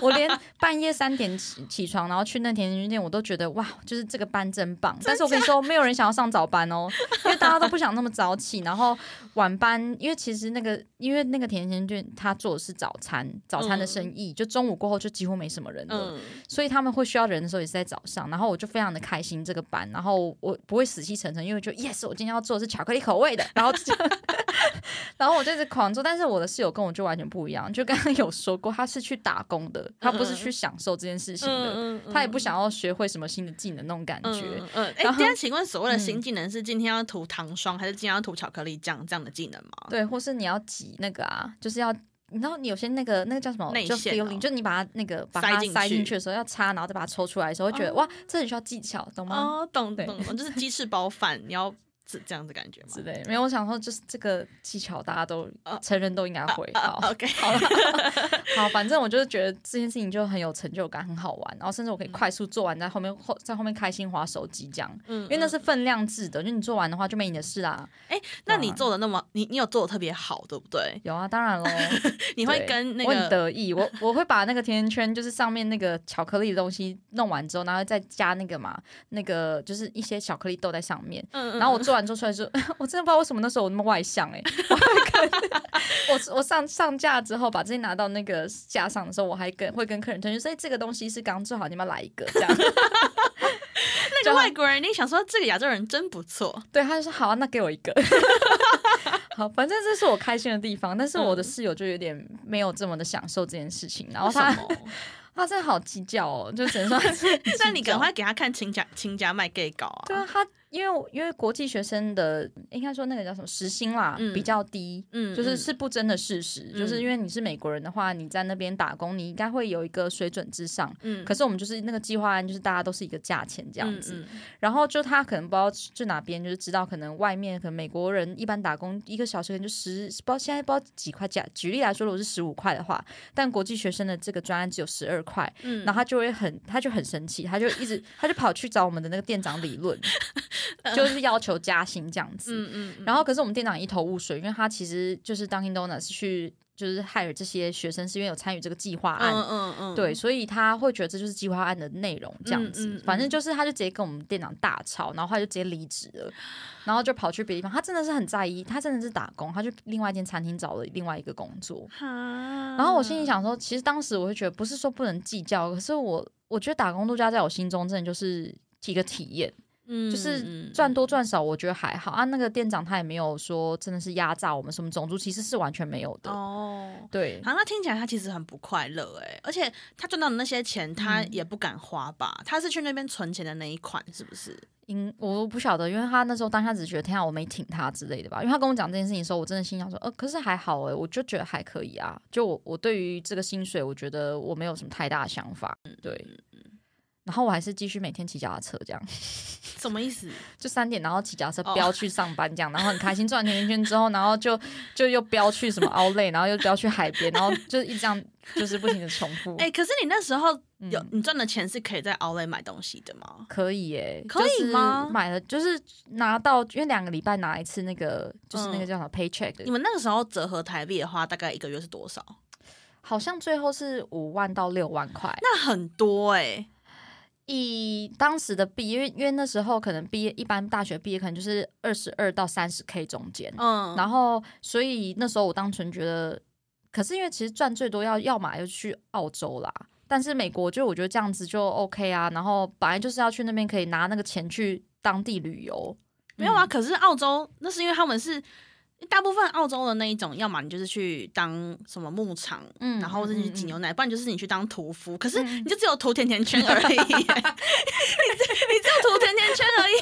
我连半夜三点起起床，然后去那甜甜圈店，我都觉得哇，就是这个班真棒。但是我跟你说，没有人想要上早班哦，因为大家都不想那么早起，然后晚班，因为其实那个因为那个甜甜圈他做的是早餐，早餐的生意，就中午过后就几乎没什么人了，所以他们会需要人的时候也是在早上，然后我就非常的开心这个班，然后我不会死气沉沉，因为就 yes。是我今天要做的是巧克力口味的，然后，然后我就一直狂做，但是我的室友跟我就完全不一样，就刚刚有说过，他是去打工的，他不是去享受这件事情的，他也不想要学会什么新的技能那种感觉。嗯，哎，今天请问所谓的新技能是今天要涂糖霜，还是今天要涂巧克力酱这样的技能吗？对，或是你要挤那个啊，就是要。你知道你有些那个那个叫什么？内线，就你把它那个把它塞进去的时候要插，然后再把它抽出来的时候，会觉得哇，这很需要技巧，懂吗？哦，懂懂懂，就是鸡翅包饭，你要。是这样的感觉吗？之类，没有。我想说，就是这个技巧，大家都成人都应该会。好，OK，好了，好，反正我就是觉得这件事情就很有成就感，很好玩。然后甚至我可以快速做完，在后面后在后面开心划手机这样。嗯，因为那是分量制的，就你做完的话就没你的事啦。哎，那你做的那么，你你有做的特别好，对不对？有啊，当然喽。你会跟那个我很得意，我我会把那个甜甜圈，就是上面那个巧克力的东西弄完之后，然后再加那个嘛，那个就是一些巧克力豆在上面。嗯嗯。然后我做完。完之后出来说，我真的不知道为什么那时候我那么外向 哎、我还跟我我上上架之后把这些拿到那个架上的时候，我还跟会跟客人推荐所以、这个东西是刚做好，你们来一个这样。那个外国人，你想说这个亚洲人真不错，对，他就说好、啊，那给我一个。好，反正这是我开心的地方，但是我的室友就有点没有这么的享受这件事情，然后他？他真的好计较哦，就只能说。那你赶快给他看亲家亲家卖 gay 搞啊！对啊，他因为因为国际学生的应该说那个叫什么时薪啦，嗯比较低，嗯就是是不争的事实。嗯就是因为你是美国人的话，你在那边打工，你应该会有一个水准之上。嗯可是我们就是那个计划案，就是大家都是一个价钱这样子。然后就他可能不知道就哪边就是知道，可能外面可能美国人一般打工一个小时可能就十不知道现在不知道几块价。举例来说，如果是十五块的话，但国际学生的这个专案只有十二块，嗯然后他就会很他就很生气，他就一直他就跑去找我们的那个店长理论，就 是要求加薪这样子。嗯嗯嗯，然后可是我们店长一头雾水，因为他其实就是 Dunkin' Donuts 去就是害了这些学生，是因为有参与这个计划案。嗯嗯嗯，对，所以他会觉得这就是计划案的内容，这样子。反正就是，他就直接跟我们店长大吵，然后他就直接离职了，然后就跑去别的地方。他真的是很在意，他真的是打工，他去另外一间餐厅找了另外一个工作。然后我心里想说，其实当时我会觉得，不是说不能计较，可是我我觉得打工度假在我心中真的就是一个体验。嗯就是赚多赚少，我觉得还好啊。那个店长他也没有说真的是压榨我们什么种族，其实是完全没有的。哦。对，好，那听起来他其实很不快乐哎，而且他赚到的那些钱，他嗯也不敢花吧？他是去那边存钱的那一款，是不是？因我不晓得，因为他那时候当下只觉得天啊，我没挺他之类的吧。因为他跟我讲这件事情的时候，我真的心想说，呃，可是还好诶，我就觉得还可以啊。就我我对于这个薪水，我觉得我没有什么太大的想法。对。然后我还是继续每天骑脚踏车，这样什么意思？就三点，然后骑脚踏车哦飙去上班，这样，然后很开心转甜甜圈之后，然后就就又飙去什么奥莱，然后又飙去海边，然后就一直这样，就是不停的重复。哎、可是你那时候有、嗯你赚的钱是可以在 Outlet 买东西的吗？可以耶、可以吗就是买了就是拿到，因为两个礼拜拿一次那个，就是那个嗯叫什么 paycheck 的你们那个时候折合台币的话，大概一个月是多少？好像最后是五万到六万块。那很多哎、以当时的毕业，因为因为那时候可能毕业，一般大学毕业可能就是二十二到三十 K 中间，嗯，然后所以那时候我单纯觉得，可是因为其实赚最多要要么就去澳洲啦。但是美国就我觉得这样子就 OK 啊，然后本来就是要去那边可以拿那个钱去当地旅游，没有啊。嗯可是澳洲那是因为他们是大部分澳洲的那一种，要么你就是去当什么牧场，嗯然后是去嗯嗯挤牛奶，不然就是你去当屠夫。可是嗯你就只有涂甜甜圈而已，你只你只有涂甜甜圈而已，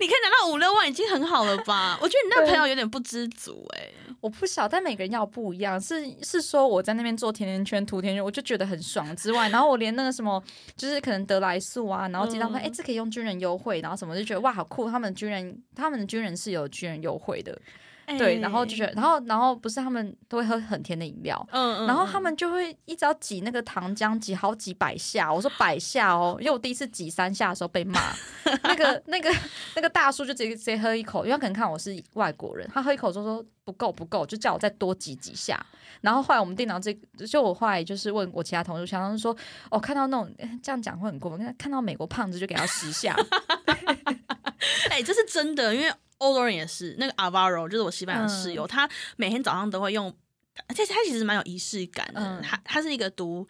你可以拿到五六万已经很好了吧？我觉得你那个朋友有点不知足哎、我不晓，但每个人要不一样。是是说我在那边做甜甜圈、涂甜甜圈，我就觉得很爽之外，然后我连那个什么，就是可能得来速啊，然后接到哎、这可以用军人优惠，然后什么就觉得哇，好酷！他们军人，他们的军人是有军人优惠的，对，然后就觉得，然后然后不是他们都会喝很甜的饮料。嗯嗯，然后他们就会一直要挤那个糖浆，挤好几百下。我说百下哦，因为我第一次挤三下的时候被骂，那个那个那个大叔就直接直接喝一口，因为他可能看我是外国人，他喝一口就说不够不够，就叫我再多挤几下。然后后来我们电脑这就我后来就是问我其他同事，想说哦，看到那种这样讲会很过分，看到美国胖子就给他十下，哎、这是真的，因为欧洲人也是那个 Avaro，就是我西班牙的室嗯友，他每天早上都会用，而且他其实蛮有仪式感的。嗯他他是一个读，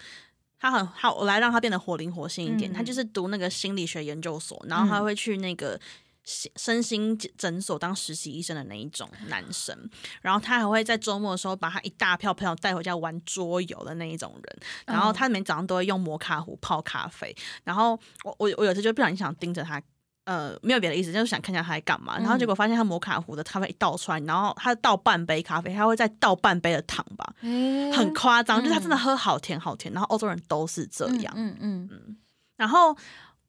他很好，我来让他变得活灵活现一点。嗯他就是读那个心理学研究所，然后他会去那个。身身心诊所当实习医生的那一种男生，然后他还会在周末的时候把他一大票朋友带回家玩桌游的那一种人，然后他每天早上都会用摩卡壶泡咖啡，然后我我我有时就不小心想盯着他，呃，没有别的意思，就是想看一下他在干嘛。然后结果发现他摩卡壶的咖啡一倒出来，然后他倒半杯咖啡，他会再倒半杯的糖吧，很夸张，就是他真的喝好甜好甜。然后欧洲人都是这样。嗯嗯嗯然后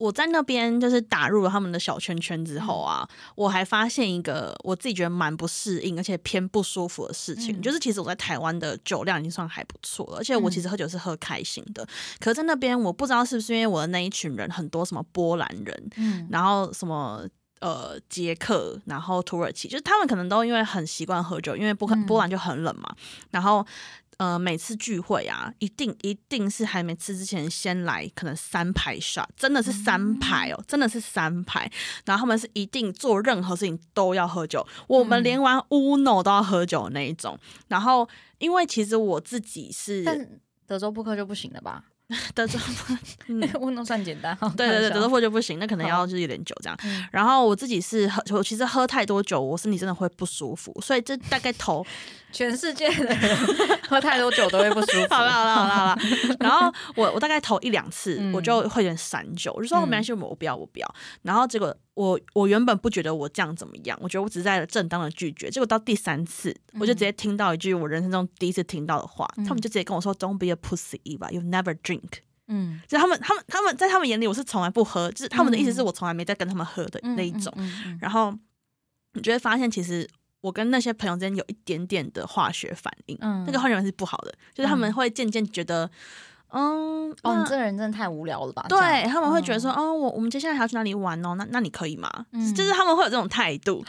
我在那边就是打入了他们的小圈圈之后啊，我还发现一个我自己觉得蛮不适应，而且偏不舒服的事情，嗯就是其实我在台湾的酒量已经算还不错了，而且我其实喝酒是喝开心的。可是在那边，我不知道是不是因为我的那一群人很多什么波兰人，嗯然后什么。呃，捷克，然后土耳其，就是他们可能都因为很习惯喝酒，因为波波兰就很冷嘛，然后呃，每次聚会啊，一定一定是还没吃之前先来，可能三排 shot，真的是三排哦，真的是三排。然后他们是一定做任何事情都要喝酒，我们连玩 Uno 都要喝酒那一种。然后，因为其实我自己是，但德州扑克就不行了吧？德州，Uno 算简单。对对对，德州扑克就不行，那可能要就是有点酒这样。然后我自己是喝，我其实喝太多酒，我身体真的会不舒服，所以这大概头。全世界的人 喝太多酒都会不舒服。好了好了好了好了，然后我我大概头一两次我就会有点闪酒，我就说没关系，我不要我不要。然后结果我我原本不觉得我这样怎么样，我觉得我只是在正当的拒绝。结果到第三次，我就直接听到一句我人生中第一次听到的话，他们就直接跟我说：“Don't be a pussy, Eva. You never drink。”嗯，就他们他们他们在他们眼里我是从来不喝，就是他们的意思是我从来没在跟他们喝的那一种。然后你就会发现其实。我跟那些朋友之间有一点点的化学反应，嗯那个化学反应是不好的，就是他们会渐渐觉得，嗯，哦，你这个人真的太无聊了吧？对他们会觉得说，哦，我我们接下来还要去哪里玩哦？那那你可以吗？就是他们会有这种态度，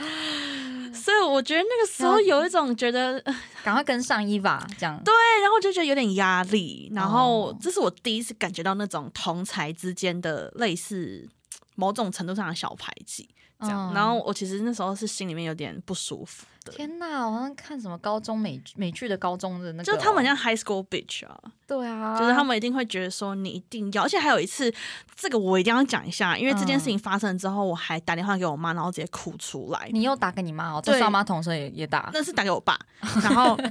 所以我觉得那个时候有一种觉得，赶快跟上一把这样，对，然后就觉得有点压力，然后这是我第一次感觉到那种同才之间的类似某种程度上的小排挤。这样，然后我其实那时候是心里面有点不舒服的。天哪，我好像看什么高中美美剧的高中的那个，就是他们像 high school bitch 啊。对啊，就是他们一定会觉得说你一定要，而且还有一次，这个我一定要讲一下，因为这件事情发生之后，我还打电话给我妈，然后直接哭出来。你又打给你妈哦？对，妈妈同时也也打，那是打给我爸，然后。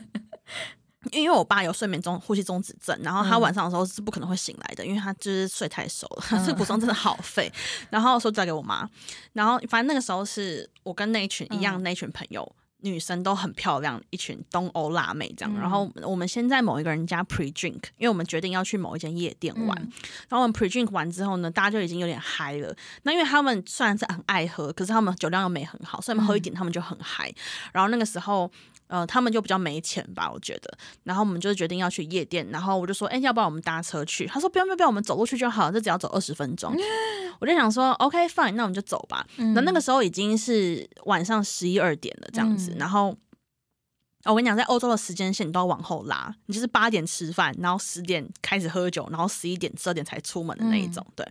因为我爸有睡眠中呼吸中止症，然后他晚上的时候是不可能会醒来的，因为他就是睡太熟了，这个补充真的好费。然后说再给我妈，然后反正那个时候是我跟那一群一样那一群朋友，女生都很漂亮，一群东欧辣妹这样。然后我们先在某一个人家 pre drink，因为我们决定要去某一间夜店玩。然后我们 pre drink 完之后呢，大家就已经有点嗨了。那因为他们虽然是很爱喝，可是他们酒量又没很好，所以喝一点他们就很嗨。然后那个时候。呃，他们就比较没钱吧，我觉得。然后我们就决定要去夜店，然后我就说，哎，要不然我们搭车去？他说，不用不用不用，我们走路去就好，这只要走二十分钟。我就想说，OK fine，那我们就走吧。那那个时候已经是晚上十一二点了，这样子。然后，我跟你讲，在欧洲的时间线你都要往后拉，你就是八点吃饭，然后十点开始喝酒，然后十一点、十二点才出门的那一种。对。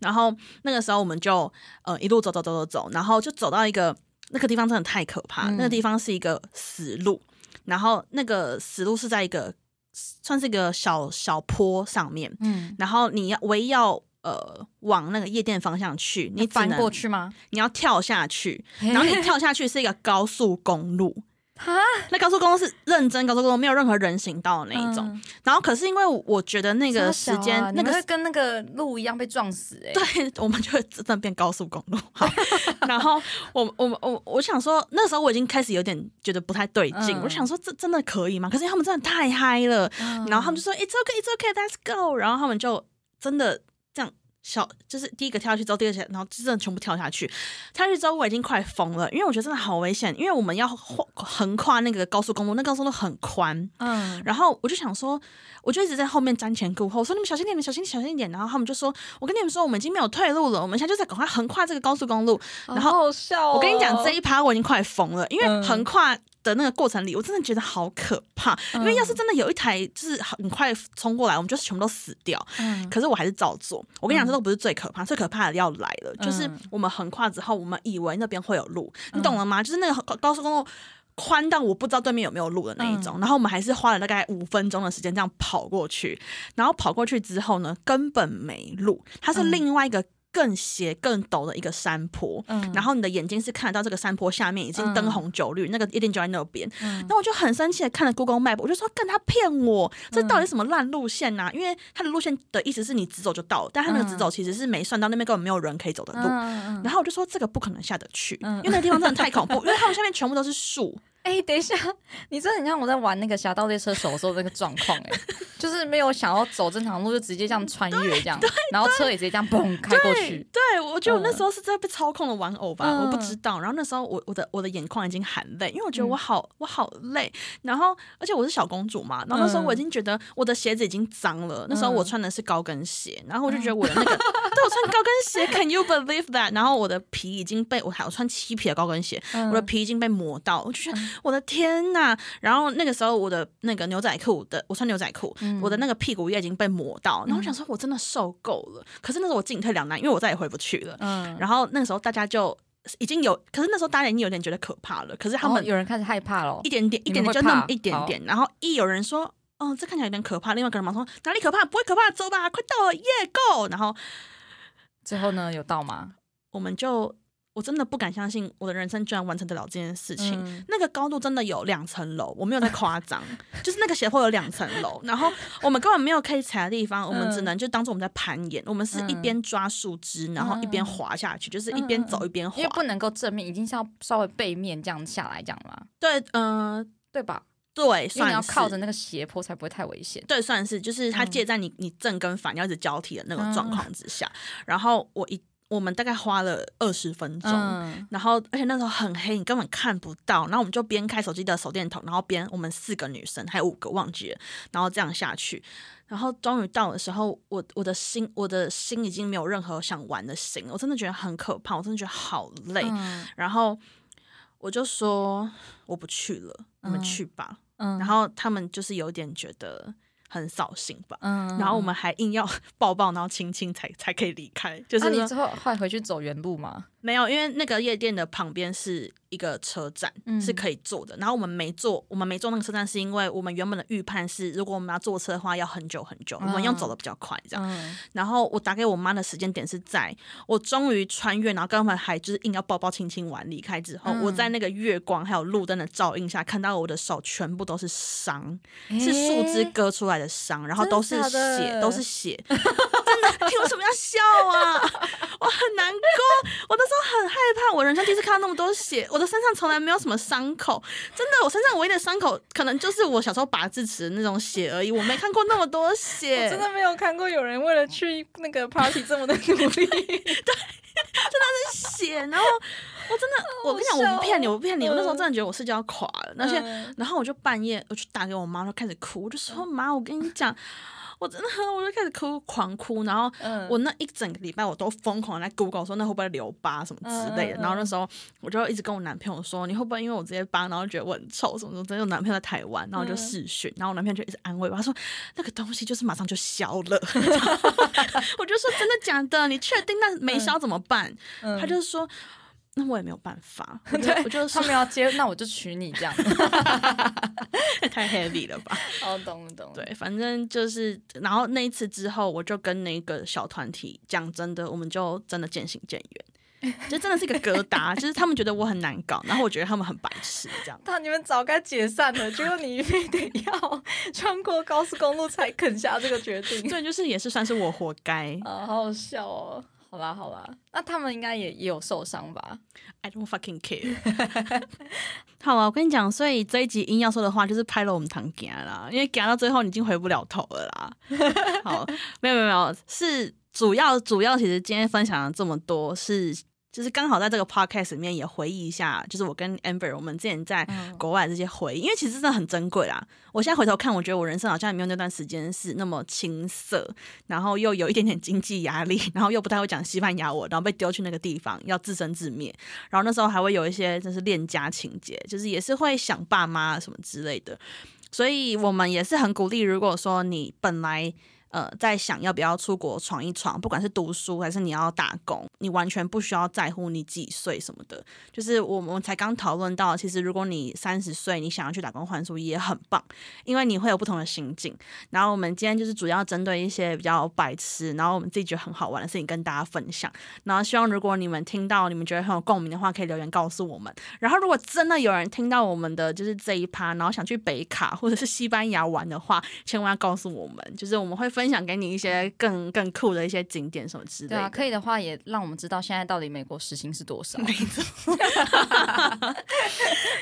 然后那个时候我们就呃一路走走走走走，然后就走到一个。那个地方真的太可怕，那个地方是一个死路，然后那个死路是在一个算是一个小小坡上面，嗯，然后你要唯一要呃往那个夜店方向去，你翻过去吗？你要跳下去，然后你跳下去是一个高速公路。啊，那高速公路是认真高速公路，没有任何人行道的那一种。然后可是因为我觉得那个时间，那个跟那个路一样被撞死哎。对，我们就会真的变高速公路。好，然后我我我我想说，那时候我已经开始有点觉得不太对劲。我想说，这真的可以吗？可是他们真的太嗨了，然后他们就说 It's okay, It's okay, Let's go。然后他们就真的。小就是第一个跳下去之后，第二个，然后真的全部跳下去。跳下去之后，我已经快疯了，因为我觉得真的好危险，因为我们要横跨那个高速公路，那高速公路很宽。嗯，然后我就想说，我就一直在后面瞻前顾后，说你们小心点，你们小心小心一点。然后他们就说，我跟你们说，我们已经没有退路了，我们现在就在赶快横跨这个高速公路。然后我跟你讲，这一趴我已经快疯了，因为横跨。的那个过程里，我真的觉得好可怕。因为要是真的有一台就是很快冲过来，我们就是全部都死掉。嗯，可是我还是照做。我跟你讲，这都不是最可怕，最可怕的要来了。就是我们横跨之后，我们以为那边会有路，你懂了吗？就是那个高速公路宽到我不知道对面有没有路的那一种。然后我们还是花了大概五分钟的时间这样跑过去。然后跑过去之后呢，根本没路，它是另外一个。更斜、更陡的一个山坡，嗯，然后你的眼睛是看得到这个山坡下面已经灯红酒绿，那个一定就在那边。那我就很生气的看了 Google Map，我就说：“跟他骗我，这到底什么烂路线呐？因为他的路线的意思是你直走就到了，但他那个直走其实是没算到那边根本没有人可以走的路。然后我就说这个不可能下得去，因为那地方真的太恐怖，因为他们下面全部都是树。哎，等一下，你真的很像我在玩那个《侠盗猎车手》的时候那个状况，哎，就是没有想要走正常路，就直接这样穿越这样，然后车也直接这样嘣开过去。对，我觉得我那嗯时候是在被操控的玩偶吧，我不嗯知道。然后那时候我我的我的眼眶已经含泪，因为我觉得我嗯好、我好累。然后而且我是小公主嘛，然后那时候我已嗯经觉得我的鞋子已经脏了。那时候我嗯穿的是高跟鞋，然后我就觉得我的那个，对我穿高跟鞋，Can you believe that？然后我的皮已经被我还我穿漆皮的高跟鞋，我的嗯皮已经被磨到，我就觉得我的天呐！然后那个时候我的那个牛仔裤的，我穿牛仔裤，嗯我的那个屁股也已经被磨到，然后我想说我真的受够了。可是那时候我进退两难，因为我再也回不去了。嗯，然后那个时候大家就已经有，可是那时候大家已经有点觉得可怕了。可是他们有人开始害怕了一，点点一点点就那么一点点，然后一有人说。哦，这看起来有点可怕。另外一个人马上说哪里可怕？不会可怕，走吧，快到了，耶、go！然后最后呢有到吗？我们就，我真的不敢相信我的人生居然完成得了这件事情。嗯那个高度真的有两层楼，我没有在夸张，就是那个斜坡有两层楼，然后我们根本没有可以踩的地方，我们只嗯能就当做我们在攀岩，我们是一嗯边抓树枝，然后一边嗯滑下去，就是一边走一边滑因为。不能够正面，已经是要稍微背面这样下来，这样嘛，对，嗯、对吧？对，因为你算要靠着那个斜坡才不会太危险。对，算是就是它嗯介在你你正跟反要一直交替的那个状嗯况之下，然后我一我们大概花了二十分钟。嗯，然后，而且那时候很黑，你根本看不到。然后我们就边开手机的手电筒，然后边我们四个女生，还有五个忘记了，然后这样下去。然后终于到的时候，我我的心我的心已经没有任何想玩的心了，我真的觉得很可怕，我真的觉得好累。嗯然后我就说我不去了，你们嗯去吧。嗯然后他们就是有点觉得很扫兴吧。嗯然后我们还硬要 抱抱，然后亲亲才才可以离开，就是你之后后来回去走原路吗？没有，因为那个夜店的旁边是一个车站，嗯是可以坐的。然后我们没坐，我们没坐那个车站，是因为我们原本的预判是，如果我们要坐车的话，要很久很久，我们要走的比较快这样。嗯然后我打给我妈的时间点是在我终于穿越，然后刚才还就是硬要抱抱亲亲完离开之后，嗯我在那个月光还有路灯的照映下，看到我的手全部都是伤，是树枝割出来的伤，然后都是血，都是血。真的，你为什么要笑啊？我很难过，我那时候很害怕，我人生第一次看到那么多血，我的身上从来没有什么伤口，真的，我身上唯一的伤口可能就是我小时候拔智齿的那种血而已，我没看过那么多血。我真的没有看过有人为了去那个 party 这么的努力。对。真的是血，然后我真的，我跟你讲，我不骗你，我不骗你，我那时候真的觉得我世界要垮了，而且，嗯然后我就半夜我去打给我妈，就开始哭，我就说妈，我跟你讲。我真的，我就开始哭，狂哭，然后嗯我那一整个礼拜我都疯狂地在 Google 说那会不会留疤什么之类的，然后那时候我就一直跟我男朋友说，你会不会因为我这些疤，然后觉得我很丑什么什么？真的，我男朋友在台湾，然后我就嗯视讯，然后我男朋友就一直安慰我，他说那个东西就是马上就消了，我就说真的假的？你确定那没消怎么办？嗯他就说。那我也没有办法，我就我就他说们要接，那我就娶你这样。太 heavy 了吧？哦，懂了懂了。对，反正就是，然后那一次之后，我就跟那个小团体讲真的，我们就真的渐行渐远，就真的是一个疙瘩，就是他们觉得我很难搞，然后我觉得他们很白痴，这样。那 你们早该解散了，结果你非得要穿过高速公路才肯下这个决定。对，就是也是算是我活该。啊，好好笑哦。好啦好啦，那他们应该也也有受伤吧？I don't fucking care。好啊，我跟你讲，所以这一集硬要说的话，就是拍了我们堂家啦，因为讲到最后你已经回不了头了啦。好，没有没有没有，是主要主要，其实今天分享了这么多是。就是刚好在这个 podcast 里面也回忆一下，就是我跟 Amber 我们之前在嗯国外的这些回忆，因为其实真的很珍贵啦。我现在回头看，我觉得我人生好像也没有那段时间是那么青涩，然后又有一点点经济压力，然后又不太会讲西班牙文，然后被丢去那个地方要自生自灭，然后那时候还会有一些就是恋家情节，就是也是会想爸妈什么之类的，所以我们也是很鼓励，如果说你本来。呃，在想要不要出国闯一闯，不管是读书还是你要打工，你完全不需要在乎你几岁什么的。就是我们才刚讨论到，其实如果你三十岁，你想要去打工换书也很棒，因为你会有不同的心境。然后我们今天就是主要针对一些比较白痴，然后我们自己觉得很好玩的事情跟大家分享。然后希望如果你们听到你们觉得很有共鸣的话，可以留言告诉我们。然后如果真的有人听到我们的就是这一趴，然后想去北卡或者是西班牙玩的话，千万要告诉我们，就是我们会分享给你一些更更酷的一些景点什么之类的。对啊，可以的话也让我们知道现在到底美国时薪是多少。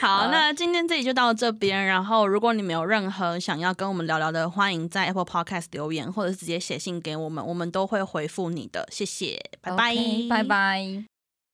好，那今天这里就到这边。然后，如果你们有任何想要跟我们聊聊的，欢迎在 Apple Podcast 留言，或者是直接写信给我们，我们都会回复你的。谢谢，拜拜，拜拜。